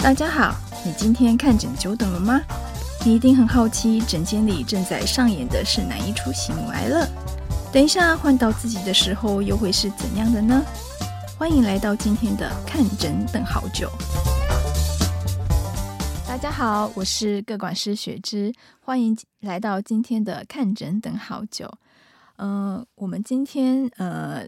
大家好，你今天看诊久等了吗？你一定很好奇，诊间里正在上演的是哪一出喜怒哀乐？等一下换到自己的时候，又会是怎样的呢？欢迎来到今天的看诊等好久。大家好，我是个管师雪芝，欢迎来到今天的看诊等好久。嗯、我们今天呃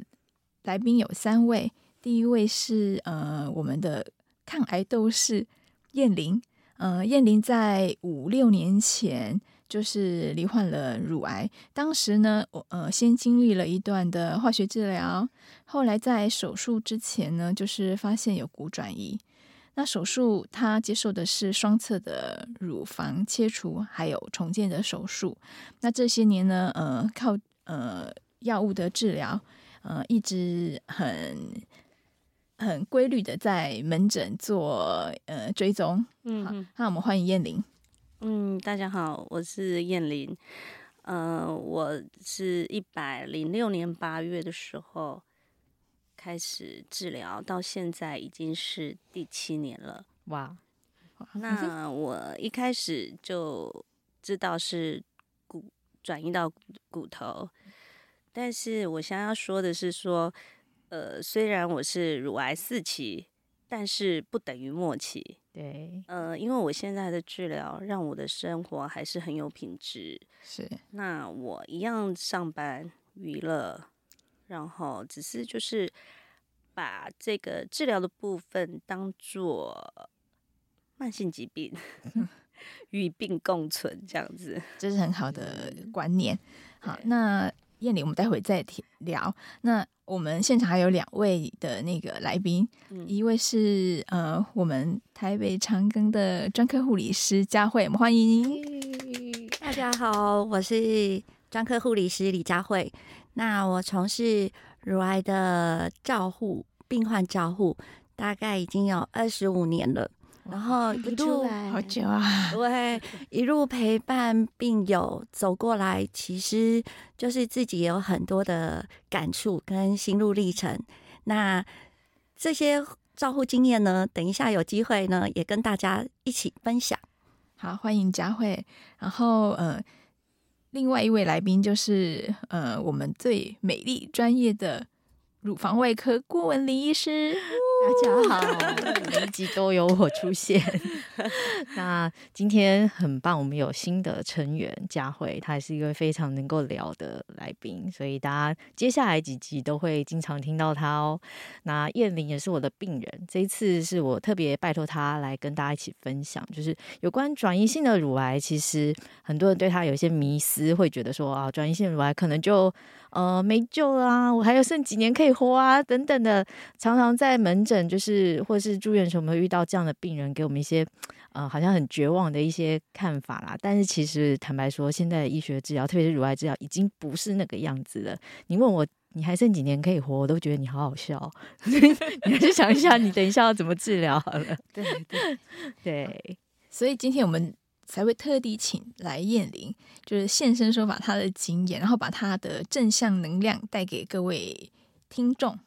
来宾有三位，第一位是呃我们的抗癌斗士燕玲，呃燕玲在五六年前就是罹患了乳癌，当时呢我呃先经历了一段的化学治疗，后来在手术之前呢就是发现有骨转移，那手术他接受的是双侧的乳房切除还有重建的手术，那这些年呢呃靠呃，药物的治疗，呃，一直很很规律的在门诊做呃追踪。嗯，好，那我们欢迎燕玲。嗯，大家好，我是燕玲。呃，我是一百零六年八月的时候开始治疗，到现在已经是第七年了。哇，那我一开始就知道是骨转移到骨头。但是我想要说的是说，呃，虽然我是乳癌四期，但是不等于末期。对，呃，因为我现在的治疗让我的生活还是很有品质。是，那我一样上班娱乐，然后只是就是把这个治疗的部分当做慢性疾病，与病共存这样子，这是很好的观念。好，那。彦伶，我们待会再聊。那我们现场还有两位的那个来宾，嗯、一位是呃，我们台北长庚的专科护理师佳慧，我们欢迎。大家好，我是专科护理师李佳慧。那我从事乳癌的照护、病患照护，大概已经有二十五年了。然后一路好久啊，对，一路陪伴病友走过来，其实就是自己也有很多的感触跟心路历程。那这些照护经验呢，等一下有机会呢，也跟大家一起分享。好，欢迎佳慧。然后呃，另外一位来宾就是呃，我们最美丽专业的乳房外科郭文林医师。大家好，每一集都有我出现。那今天很棒，我们有新的成员佳慧，她也是一个非常能够聊的来宾，所以大家接下来几集都会经常听到她哦。那燕玲也是我的病人，这一次是我特别拜托她来跟大家一起分享，就是有关转移性的乳癌。其实很多人对她有一些迷思，会觉得说啊，转移性乳癌可能就呃没救了啊，我还有剩几年可以活啊，等等的，常常在门诊就是，或是住院的时候，我们会遇到这样的病人，给我们一些，呃，好像很绝望的一些看法啦。但是其实坦白说，现在的医学治疗，特别是乳癌治疗，已经不是那个样子了。你问我，你还剩几年可以活，我都觉得你好好笑。你还是想一下，你等一下要怎么治疗好了。对对 对，所以今天我们才会特地请来燕玲，就是现身说法他的经验，然后把他的正向能量带给各位听众。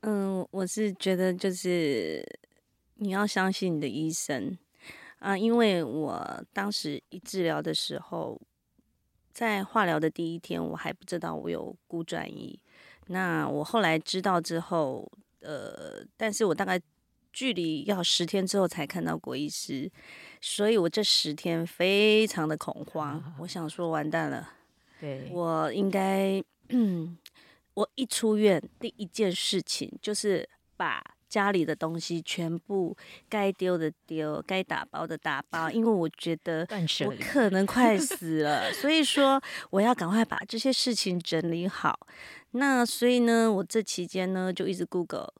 嗯，我是觉得就是你要相信你的医生啊，因为我当时一治疗的时候，在化疗的第一天，我还不知道我有骨转移。那我后来知道之后，呃，但是我大概距离要十天之后才看到郭医师，所以我这十天非常的恐慌，我想说完蛋了，对，我应该嗯。我一出院，第一件事情就是把家里的东西全部该丢的丢，该打包的打包，因为我觉得我可能快 死了，所以说我要赶快把这些事情整理好。那所以呢，我这期间呢就一直 Google，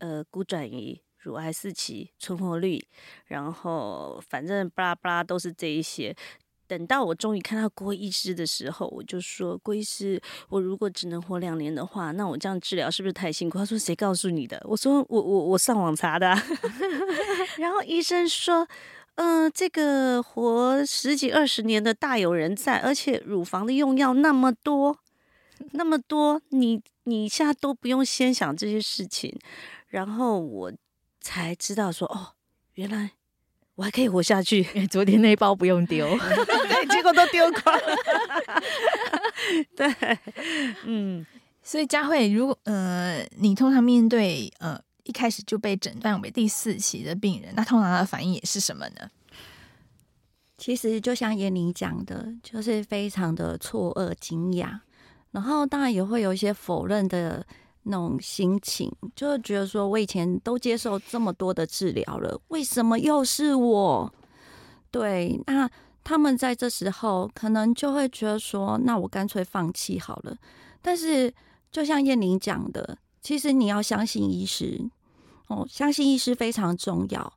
呃，骨转移、乳癌四期、存活率，然后反正巴拉巴拉都是这一些。等到我终于看到郭医师的时候，我就说：“郭医师，我如果只能活两年的话，那我这样治疗是不是太辛苦？”他说：“谁告诉你的？”我说：“我我我上网查的啊。”然后医生说：“嗯、呃，这个活十几二十年的大有人在，而且乳房的用药那么多，那么多，你你现在都不用先想这些事情。”然后我才知道说哦，原来我还可以活下去。昨天那一包不用丢，对，结果都丢光了。对，嗯，所以佳慧，如果呃，你通常面对呃一开始就被诊断为第四期的病人，那通常他的反应也是什么呢？其实就像彦伶讲的，就是非常的错愕、惊讶，然后当然也会有一些否认的那种心情，就是觉得说我以前都接受这么多的治疗了，为什么又是我？对，那他们在这时候可能就会觉得说，那我干脆放弃好了。但是就像燕玲讲的，其实你要相信医师哦，相信医师非常重要。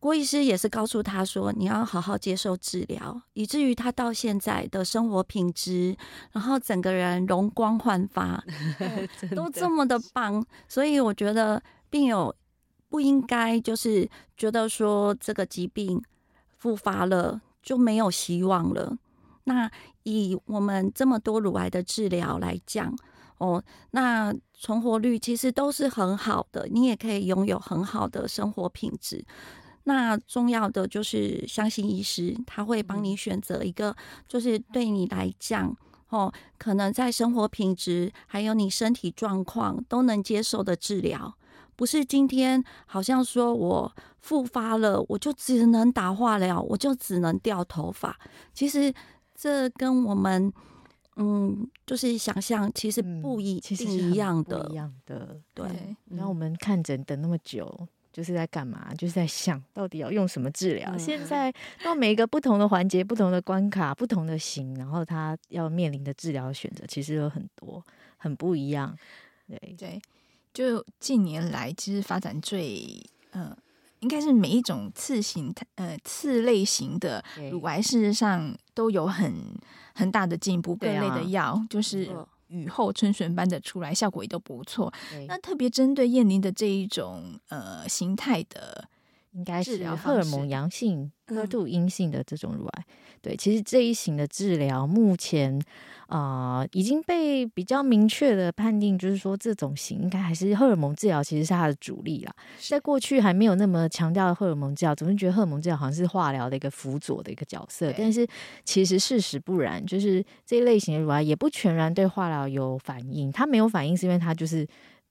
郭医师也是告诉他说：“你要好好接受治疗，以至于他到现在的生活品质，然后整个人容光焕发，都这么的棒。所以我觉得病友不应该就是觉得说这个疾病复发了就没有希望了。那以我们这么多乳癌的治疗来讲，哦，那存活率其实都是很好的，你也可以拥有很好的生活品质。”那重要的就是相信医师，他会帮你选择一个，就是对你来讲，哦，可能在生活品质还有你身体状况都能接受的治疗，不是今天好像说我复发了，我就只能打化疗，我就只能掉头发。其实这跟我们，嗯，就是想象其实不一定一样的，一样的。对，那我们看诊等那么久。就是在干嘛？就是在想到底要用什么治疗。嗯、现在到每一个不同的环节、不同的关卡、不同的型，然后他要面临的治疗选择其实有很多，很不一样。对对，就近年来其实发展最呃，应该是每一种次型呃次类型的乳癌，事实上都有很很大的进步。各类的药就是。雨后春笋般的出来，效果也都不错。那特别针对燕妮的这一种呃形态的，应该是荷尔蒙阳性、HER2 阴性的这种乳癌。对，其实这一型的治疗目前。啊、呃，已经被比较明确的判定，就是说这种型应该还是荷尔蒙治疗，其实是它的主力啦。在过去还没有那么强调荷尔蒙治疗，总是觉得荷尔蒙治疗好像是化疗的一个辅佐的一个角色。但是其实事实不然，就是这一类型的乳癌也不全然对化疗有反应，它没有反应是因为它就是。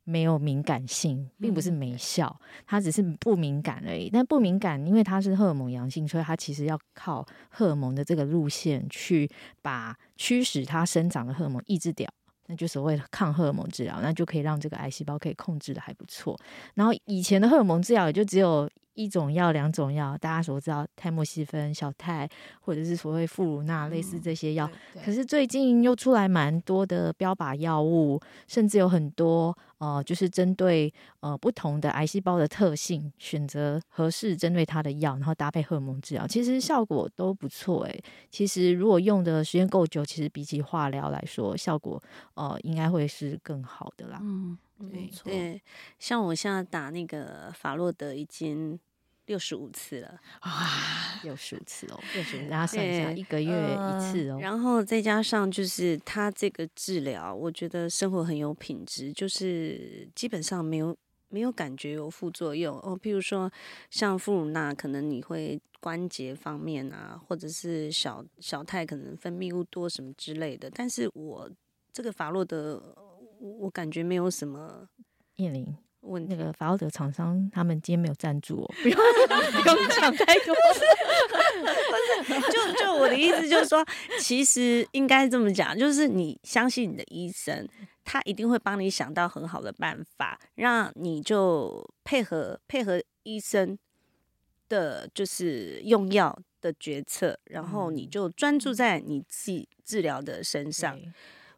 没有敏感性，并不是没效，它只是不敏感而已。但不敏感，因为它是荷尔蒙阳性，所以它其实要靠荷尔蒙的这个路线去把驱使它生长的荷尔蒙抑制掉，那就所谓的抗荷尔蒙治疗，那就可以让这个癌细胞可以控制的还不错。然后以前的荷尔蒙治疗也就只有。一种药、两种药，大家所知道泰莫西芬、小泰，或者是所谓富鲁那，类似这些药。可是最近又出来蛮多的标靶药物，甚至有很多呃，就是针对呃不同的癌细胞的特性，选择合适针对它的药，然后搭配荷尔蒙治疗，其实效果都不错。哎，其实如果用的时间够久，其实比起化疗来说，效果呃应该会是更好的啦。嗯，没错。对，像我现在打那个法洛德已经。六十五次了啊，六十五次哦，六十五，大家算一下，一个月一次哦。呃，然后再加上就是他这个治疗，我觉得生活很有品质，就是基本上没有没有感觉有副作用哦。譬如说像富鲁那，可能你会关节方面啊，或者是小小泰可能分泌物多什么之类的，但是我这个法洛德，我感觉没有什么。彦伶。问那个法奥德厂商，他们今天没有赞助我，不用不用讲太多。不是，就就我的意思就是说，其实应该这么讲，就是你相信你的医生，他一定会帮你想到很好的办法，让你就配合配合医生的，就是用药的决策，然后你就专注在你自己治疗的身上。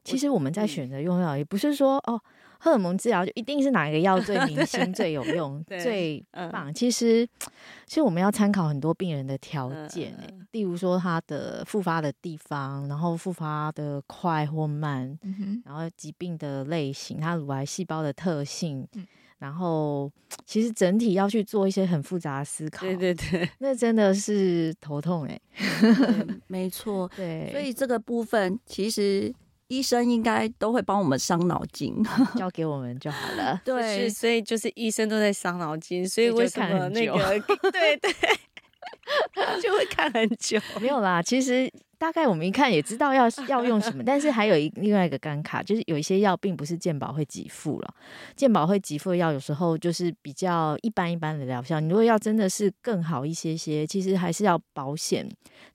其实我们在选择用药，也不是说哦。荷尔蒙治疗就一定是哪一个药最 明星、最有用、最棒？其实，其实我们要参考很多病人的条件，例如说他的复发的地方，然后复发的快或慢，然后疾病的类型，他乳癌细胞的特性，然后其实整体要去做一些很复杂的思考。对对对，那真的是头痛哎。没错，对，所以这个部分其实。医生应该都会帮我们伤脑筋，交给我们就好了。对，所以就是医生都在伤脑筋，所以为什么那个对 对，就会看很久。没有啦，其实。大概我们一看也知道要要用什么，但是还有一另外一个尴尬，就是有一些药并不是健保会给付了。健保会给付的药有时候就是比较一般一般的疗效。你如果要真的是更好一些些，其实还是要保险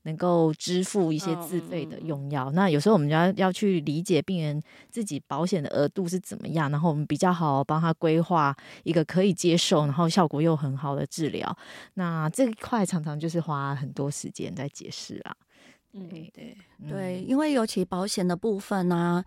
能够支付一些自费的用药。那有时候我们就要要去理解病人自己保险的额度是怎么样，然后我们比较好帮他规划一个可以接受，然后效果又很好的治疗。那这一块常常就是花很多时间在解释啦。嗯，对对，因为尤其保险的部分呢、啊，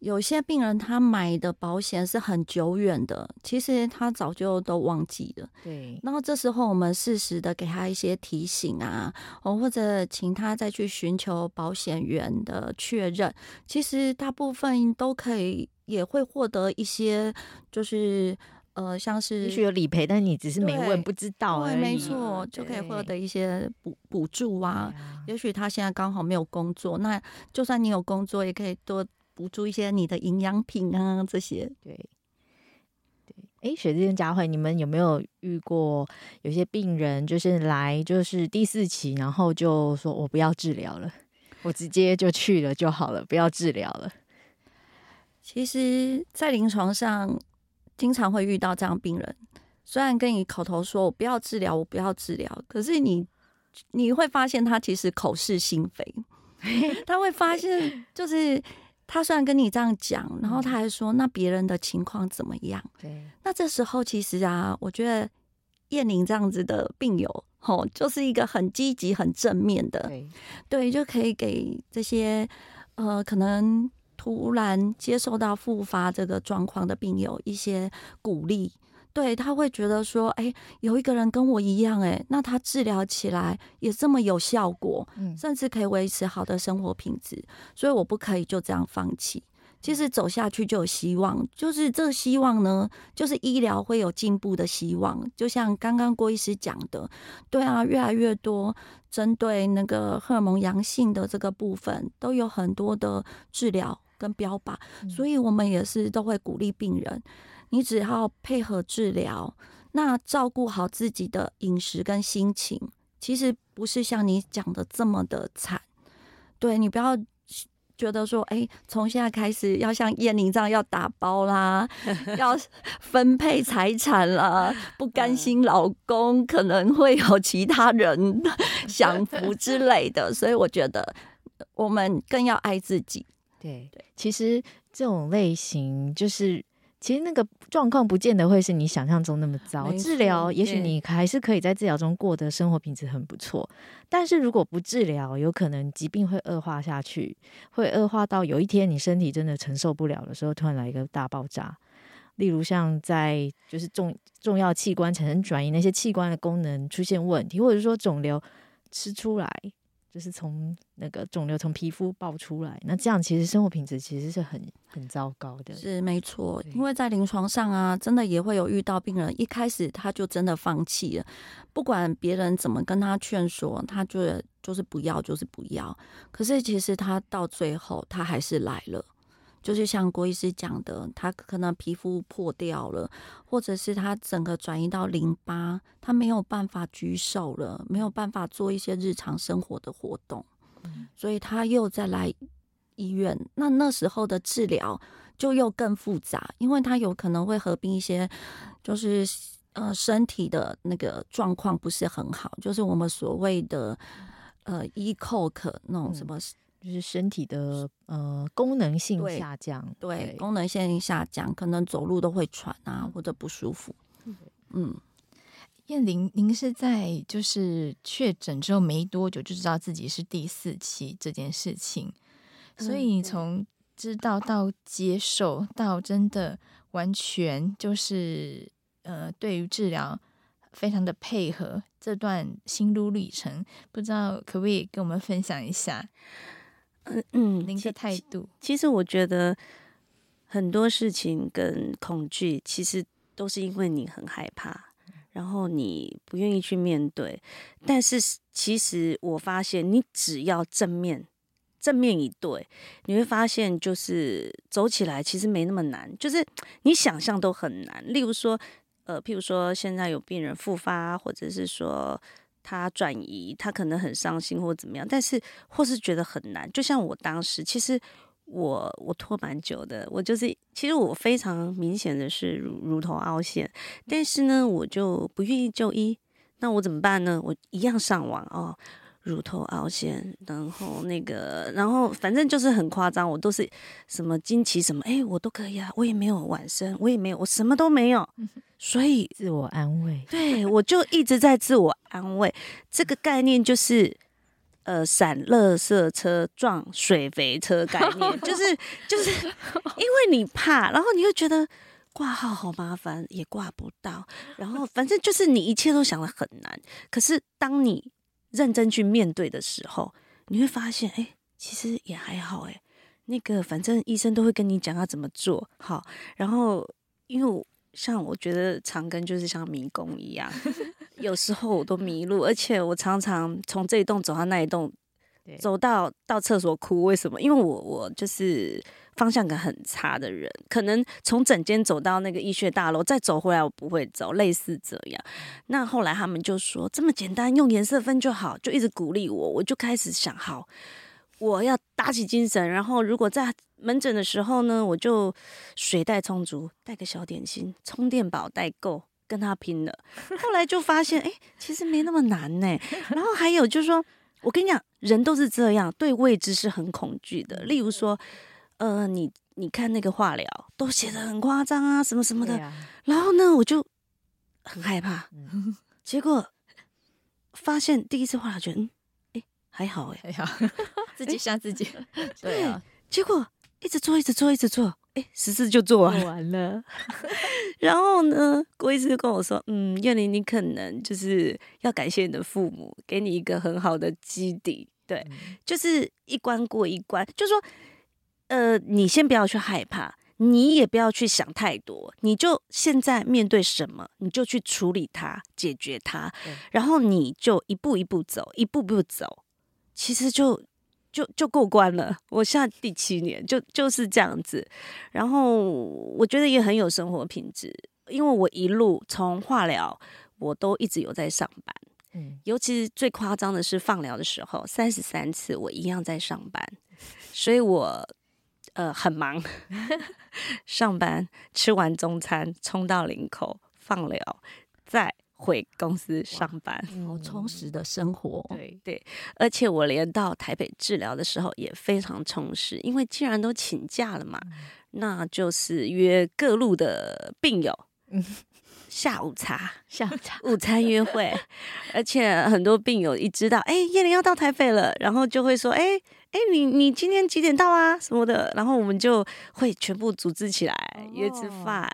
有些病人他买的保险是很久远的，其实他早就都忘记了。对，然后这时候我们适时的给他一些提醒啊，哦，或者请他再去寻求保险员的确认，其实大部分都可以也会获得一些就是。呃，像是也许有理赔，但你只是没问，不知道。对，没错，就可以获得一些补补助啊。啊也许他现在刚好没有工作，那就算你有工作，也可以多补助一些你的营养品啊，这些。对，对。哎，雪芝跟佳慧，你们有没有遇过有些病人就是来就是第四期，然后就说我不要治疗了，我直接就去了就好了，不要治疗了。其实，在临床上。经常会遇到这样病人，虽然跟你口头说我不要治疗，我不要治疗，可是你你会发现他其实口是心非，他会发现就是他虽然跟你这样讲，然后他还说那别人的情况怎么样？对，那这时候其实啊，我觉得燕玲这样子的病友，吼，就是一个很积极、很正面的，对，对，就可以给这些呃可能。突然接受到复发这个状况的病友一些鼓励，对，他会觉得说，哎，有一个人跟我一样，哎，那他治疗起来也这么有效果，甚至可以维持好的生活品质，所以我不可以就这样放弃。其实走下去就有希望，就是这个希望呢，就是医疗会有进步的希望。就像刚刚郭医师讲的，对啊，越来越多针对那个荷尔蒙阳性的这个部分，都有很多的治疗。跟标靶，所以我们也是都会鼓励病人，你只要配合治疗，那照顾好自己的饮食跟心情，其实不是像你讲的这么的惨。对，你不要觉得说，哎，从现在开始要像燕玲这样要打包啦，要 分配财产啦，不甘心老公可能会有其他人 享福之类的，所以我觉得我们更要爱自己。对，其实这种类型就是，其实那个状况不见得会是你想象中那么糟。治疗也许你还是可以在治疗中过得生活品质很不错，但是如果不治疗，有可能疾病会恶化下去，会恶化到有一天你身体真的承受不了的时候，突然来一个大爆炸。例如像在就是重重要器官产生转移，那些器官的功能出现问题，或者说肿瘤吃出来。就是从那个肿瘤从皮肤爆出来，那这样其实生活品质其实是很很糟糕的。是没错，因为在临床上啊，真的也会有遇到病人，一开始他就真的放弃了，不管别人怎么跟他劝说，他就就是不要，就是不要。可是其实他到最后，他还是来了。就是像郭医师讲的，他可能皮肤破掉了，或者是他整个转移到淋巴，他没有办法举手了，没有办法做一些日常生活的活动，所以他又再来医院。那那时候的治疗就又更复杂，因为他有可能会合并一些，就是呃身体的那个状况不是很好，就是我们所谓的呃 ECOG 那种什么。就是身体的呃功能性下降，对，对功能性下降，可能走路都会喘啊，或者不舒服。嗯，彦伶，您是在就是确诊之后没多久就知道自己是第四期这件事情，所以你从知道到接受到真的完全就是呃对于治疗非常的配合这段心路历程，不知道可不可以跟我们分享一下？嗯嗯，您的态度其，其实我觉得很多事情跟恐惧，其实都是因为你很害怕，然后你不愿意去面对。但是其实我发现，你只要正面正面一对，你会发现就是走起来其实没那么难，就是你想象都很难。例如说，呃，譬如说现在有病人复发，或者是说他转移，他可能很伤心或怎么样，但是或是觉得很难。就像我当时，其实我我拖蛮久的，我就是其实我非常明显的是乳乳头凹陷，但是呢，我就不愿意就医，那我怎么办呢？我一样上网哦。乳头凹陷，然后那个，然后反正就是很夸张，我都是什么经期什么，哎，我都可以啊，我也没有晚生，我也没有，我什么都没有，所以自我安慰，对，我就一直在自我安慰。这个概念就是，呃，闪垃圾车撞水肥车概念，就是就是 因为你怕，然后你又觉得挂号好麻烦，也挂不到，然后反正就是你一切都想的很难，可是当你认真去面对的时候，你会发现，哎，其实也还好，哎，那个反正医生都会跟你讲要怎么做，好。然后，因为像我觉得长庚就是像迷宫一样，有时候我都迷路，而且我常常从这一栋走到那一栋，走到到厕所哭。为什么？因为我我就是。方向感很差的人，可能从整间走到那个医学大楼，再走回来我不会走，类似这样。那后来他们就说这么简单，用颜色分就好，就一直鼓励我。我就开始想，好，我要打起精神。然后如果在门诊的时候呢，我就水带充足，带个小点心，充电宝带够，跟他拼了。后来就发现，哎，其实没那么难呢。然后还有就是说，我跟你讲，人都是这样，对未知是很恐惧的。例如说。呃，你你看那个化疗都写的很夸张啊，什么什么的，啊、然后呢，我就很害怕，嗯、结果发现第一次化疗觉得，嗯，哎，还好 哎，还好，自己吓自己，对啊，结果一直做，一直做，一直做，哎，十次就做完了，完了。然后呢，郭医师就跟我说，嗯，燕玲，你可能就是要感谢你的父母，给你一个很好的基底，对，嗯、就是一关过一关，就是说。呃，你先不要去害怕，你也不要去想太多，你就现在面对什么，你就去处理它，解决它，然后你就一步一步走，一步步走，其实就就就过关了。我现在第七年，就就是这样子，然后我觉得也很有生活品质，因为我一路从化疗，我都一直有在上班，嗯，尤其是最夸张的是放疗的时候，三十三次我一样在上班，所以我。呃，很忙，上班吃完中餐，冲到林口放疗，再回公司上班，好充实的生活。对对，而且我连到台北治疗的时候也非常充实，因为既然都请假了嘛，嗯、那就是约各路的病友，嗯、下午茶，下午茶，午餐约会，而且很多病友一知道，哎，叶玲要到台北了，然后就会说，哎。哎，你你今天几点到啊？什么的，然后我们就会全部组织起来、哦、约吃饭。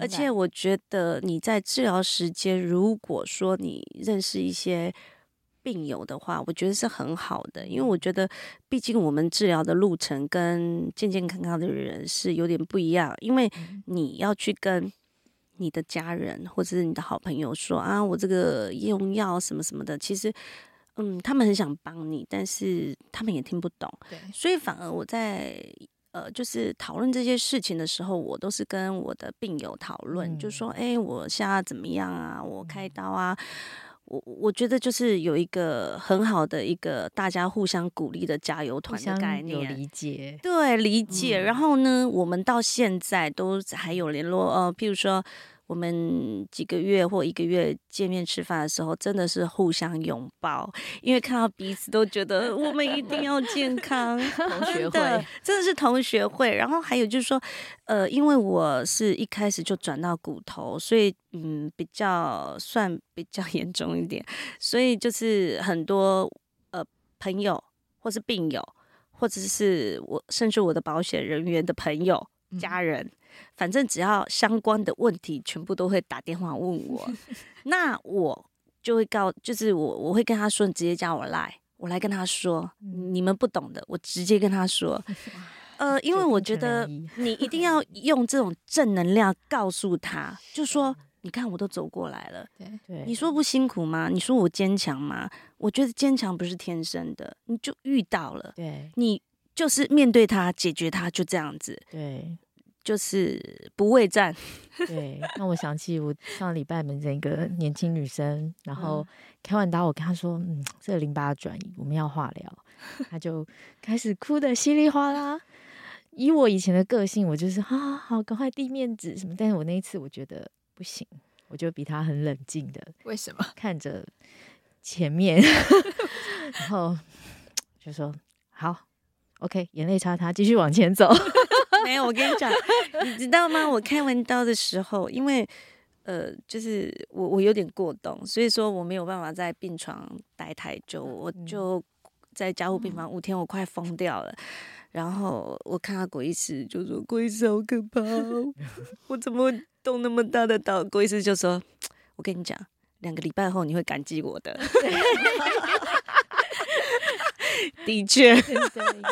而且我觉得你在治疗时间，如果说你认识一些病友的话，我觉得是很好的，因为我觉得毕竟我们治疗的路程跟健健康康的人是有点不一样，因为你要去跟你的家人或者是你的好朋友说啊，我这个用药什么什么的，其实。嗯，他们很想帮你，但是他们也听不懂，对，所以反而我在呃，就是讨论这些事情的时候，我都是跟我的病友讨论，嗯、就说，哎、欸，我现在怎么样啊？我开刀啊？嗯、我我觉得就是有一个很好的一个大家互相鼓励的加油团的概念，有理解，对，理解。嗯、然后呢，我们到现在都还有联络，呃，譬如说。我们几个月或一个月见面吃饭的时候，真的是互相拥抱，因为看到彼此都觉得我们一定要健康。同学会真的是同学会。然后还有就是说，呃，因为我是一开始就转到骨头，所以嗯，比较算比较 严重一点，所以就是很多呃朋友或是病友，或者是我甚至我的保险人员的朋友、家人。嗯反正只要相关的问题，全部都会打电话问我，那我就会告，就是我我会跟他说，你直接叫我来，我来跟他说，你们不懂的，我直接跟他说，呃，因为我觉得你一定要 用这种正能量告诉他，就说。你看，我都走过来了。对，你说不辛苦吗？你说我坚强吗？我觉得坚强不是天生的，你就遇到了。对，你就是面对他，解决他，就这样子。对，就是不畏战。对，让我想起我上礼拜门诊一个年轻女生，然后开完刀，我跟她说：“嗯，这个淋巴转移，我们要化疗。”她就开始哭的稀里哗啦。以我以前的个性，我就是啊，好，赶快递面子什么。但是我那一次，我觉得不行，我就比她很冷静的。为什么？看着前面，然后就说：“好。” OK，眼泪擦擦，继续往前走。没有，我跟你讲，你知道吗？我开完刀的时候，因为呃，就是我我有点过动，所以说我没有办法在病床待太久，我就在加护病房五天，我快疯掉了。然后我看到鬼医师就说：“鬼医师好可怕哦，我怎么会动那么大的刀？”鬼医师就说：“我跟你讲，两个礼拜后你会感激我的。” 的确，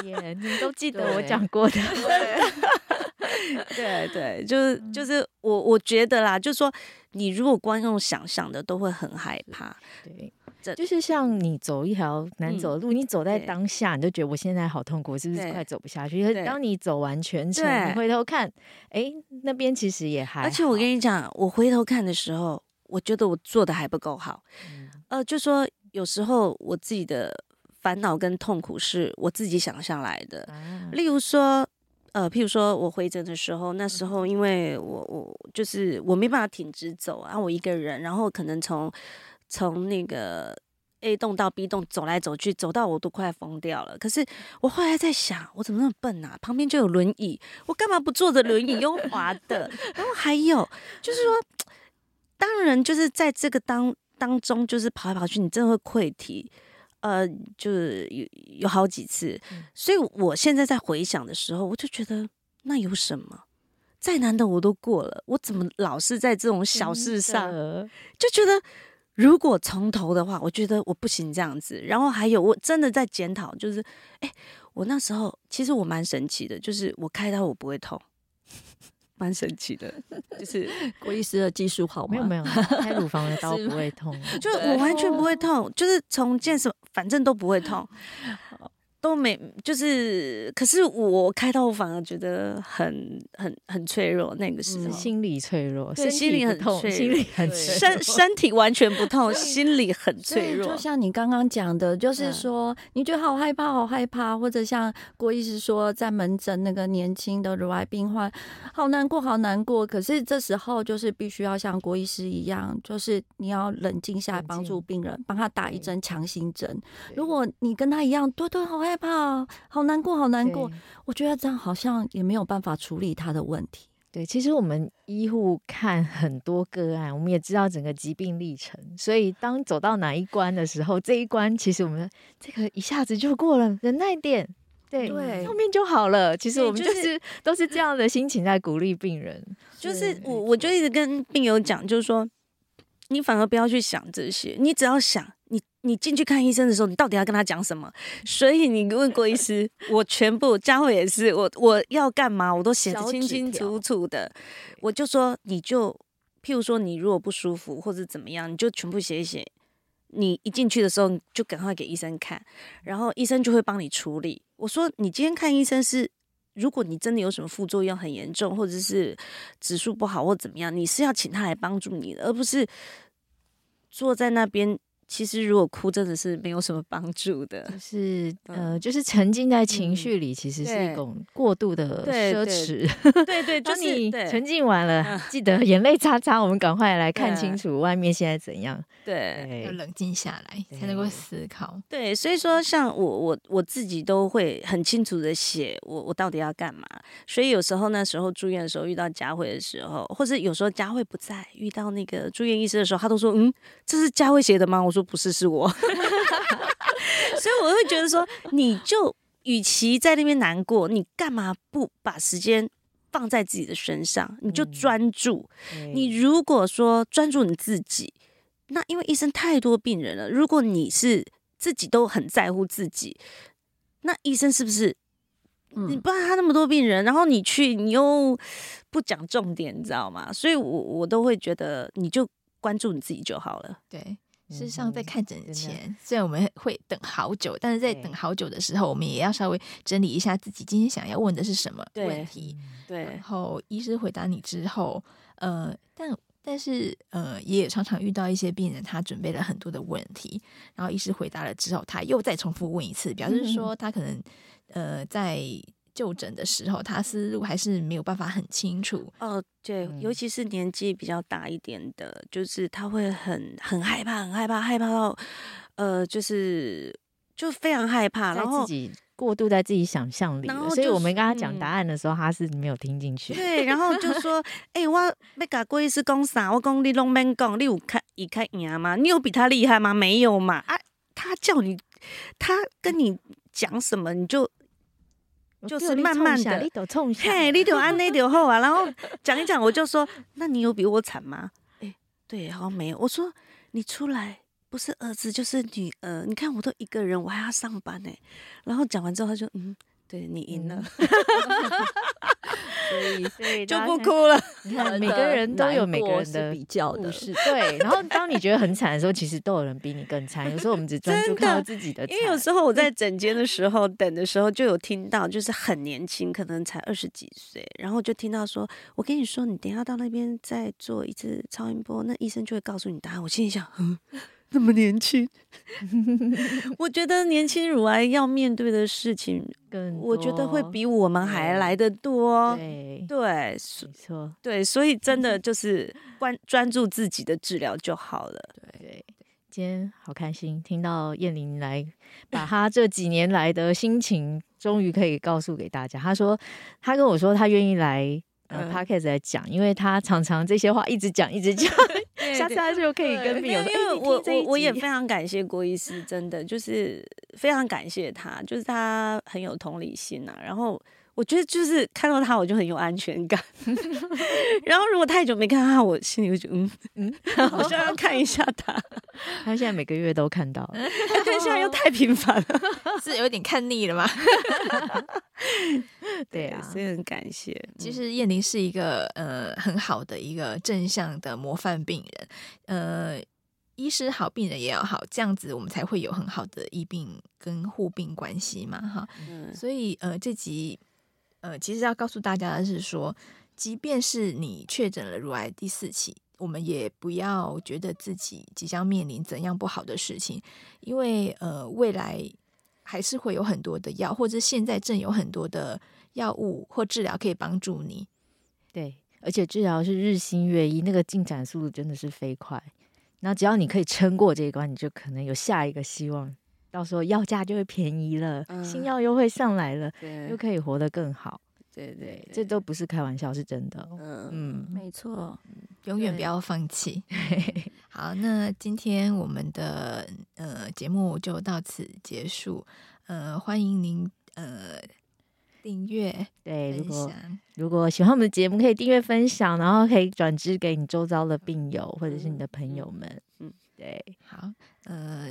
你们都记得我讲过的，对对，就是就是我我觉得啦，就是说你如果光用想象的，都会很害怕。对，这就是像你走一条难走的路，你走在当下，你就觉得我现在好痛苦，是不是快走不下去？当你走完全程，你回头看，哎，那边其实也还。而且我跟你讲，我回头看的时候，我觉得我做的还不够好。呃，就说有时候我自己的。烦恼跟痛苦是我自己想象来的，例如说，呃，譬如说我回诊的时候，那时候因为我我就是我没办法挺直走啊，我一个人，然后可能从从那个 A 栋到 B 栋走来走去，走到我都快疯掉了。可是我后来在想，我怎么那么笨啊？旁边就有轮椅，我干嘛不坐着轮椅优滑的？然后还有就是说，当然就是在这个当当中，就是跑来跑去，你真的会溃堤。呃，就是有有好几次，所以我现在在回想的时候，我就觉得那有什么？再难的我都过了，我怎么老是在这种小事上就觉得，如果从头的话，我觉得我不行这样子。然后还有，我真的在检讨，就是，哎，我那时候其实我蛮神奇的，就是我开刀我不会痛。蛮神奇的，就是郭医师的技术好吗？没有没有，开乳房的 刀不会痛，就我完全不会痛，就是从健身反正都不会痛。都没，就是，可是我开刀，我反而觉得很很很脆弱。那个时候，心理脆弱，对，心理很痛，心理很身身体完全不痛，心理很脆弱。就像你刚刚讲的，就是说你觉得好害怕，好害怕，或者像郭医师说，在门诊那个年轻的乳癌病患，好难过，好难过。可是这时候就是必须要像郭医师一样，就是你要冷静下来，帮助病人，帮他打一针强心针。如果你跟他一样，多多好害怕，好难过，好难过。我觉得这样好像也没有办法处理他的问题。对，其实我们医护看很多个案，我们也知道整个疾病历程。所以当走到哪一关的时候，这一关其实我们这个一下子就过了，忍耐点，对，对，后面就好了。其实我们就是，是都是这样的心情在鼓励病人。就是我，我就一直跟病友讲，就是说，你反而不要去想这些，你只要想。你你进去看医生的时候，你到底要跟他讲什么？所以你问过医师，我全部佳慧也是，我我要干嘛，我都写得清清楚楚的。我就说，你就譬如说，你如果不舒服或者怎么样，你就全部写一写。你一进去的时候，就赶快给医生看，然后医生就会帮你处理。我说，你今天看医生是，如果你真的有什么副作用很严重，或者是指数不好或怎么样，你是要请他来帮助你的，而不是坐在那边。其实，如果哭真的是没有什么帮助的，就是呃，就是沉浸在情绪里，其实是一种过度的奢侈。对对，当你沉浸完了，记得眼泪擦擦，我们赶快来看清楚外面现在怎样。对，要冷静下来才能够思考。对，所以说，像我我我自己都会很清楚的写我我到底要干嘛。所以有时候那时候住院的时候遇到佳慧的时候，或者有时候佳慧不在，遇到那个住院医师的时候，他都说：“嗯，这是佳慧写的吗？”我说。不是，是我，所以我会觉得说，你就与其在那边难过，你干嘛不把时间放在自己的身上？你就专注。你如果说专注你自己，那因为医生太多病人了，如果你是自己都很在乎自己，那医生是不是？你不然他那么多病人，然后你去，你又不讲重点，你知道吗？所以我我都会觉得，你就关注你自己就好了。对。事实上，在看诊前，虽然我们会等好久，但是在等好久的时候，我们也要稍微整理一下自己今天想要问的是什么问题。对，然后医师回答你之后，呃，但但是呃，也常常遇到一些病人，他准备了很多的问题，然后医师回答了之后，他又再重复问一次，表示说他可能呃在。就诊的时候，他思路还是没有办法很清楚。哦，对，尤其是年纪比较大一点的，就是他会很很害怕，很害怕，害怕到呃，就是就非常害怕，然后自己过度在自己想象里，然后所以我们跟他讲答案的时候，嗯、他是没有听进去。对，然后就说：“哎、欸，我要跟郭医师讲啥？我讲你拢免讲，你有看一看赢吗？你有比他厉害吗？没有嘛？啊，他叫你，他跟你讲什么，你就。”就是慢慢的，嘿，你都按那就后啊。然后 讲一讲，我就说，那你有比我惨吗？哎、欸，对，好像没有。我说你出来不是儿子就是女儿，你看我都一个人，我还要上班呢。然后讲完之后，他就嗯。对，你赢了，所以 所以就不哭了。你看，每个人都有每个人的比较的事。对，然后当你觉得很惨的时候，其实都有人比你更惨。有时候我们只专注看到自己的惨。因为有时候我在诊间的时候等的时候，就有听到，就是很年轻，可能才二十几岁，然后就听到说：“我跟你说，你等一下到那边再做一次超音波，那医生就会告诉你答案。”我心里想，嗯。那么年轻，我觉得年轻乳癌要面对的事情，更我觉得会比我们还来得多。对对，没错，对，所以真的就是关专注自己的治疗就好了。对对，今天好开心，听到燕玲来把她这几年来的心情，终于可以告诉给大家。她说，她跟我说，她愿意来。呃，Podcast 来讲，因为她常常这些话一直讲，一直讲，下次他就可以跟病友说。因为我我我也非常感谢郭医师，真的就是非常感谢他，就是他很有同理心啊。然后我觉得就是看到他，我就很有安全感。然后如果太久没看他，我心里会觉得嗯嗯，好像要看一下他。他现在每个月都看到，但现在又太频繁了，是有点看腻了吗？对啊，所以很感谢。其实燕玲是一个呃很好的一个正向的模范病人，呃，医师好，病人也要好，这样子我们才会有很好的医病跟护病关系嘛，哈。嗯。所以呃，这集呃，其实要告诉大家的是说，即便是你确诊了乳癌第四期，我们也不要觉得自己即将面临怎样不好的事情，因为呃，未来还是会有很多的药，或者现在正有很多的。药物或治疗可以帮助你，对，而且治疗是日新月异，那个进展速度真的是飞快。那只要你可以撑过这一关，你就可能有下一个希望。到时候药价就会便宜了，嗯、新药又会上来了，又可以活得更好。对对，对，这都不是开玩笑，是真的。嗯嗯，没错，永远不要放弃。好，那今天我们的呃节目就到此结束。呃，欢迎您呃。订阅对，如果如果喜欢我们的节目，可以订阅分享，然后可以转支给你周遭的病友或者是你的朋友们。嗯，对，好，呃，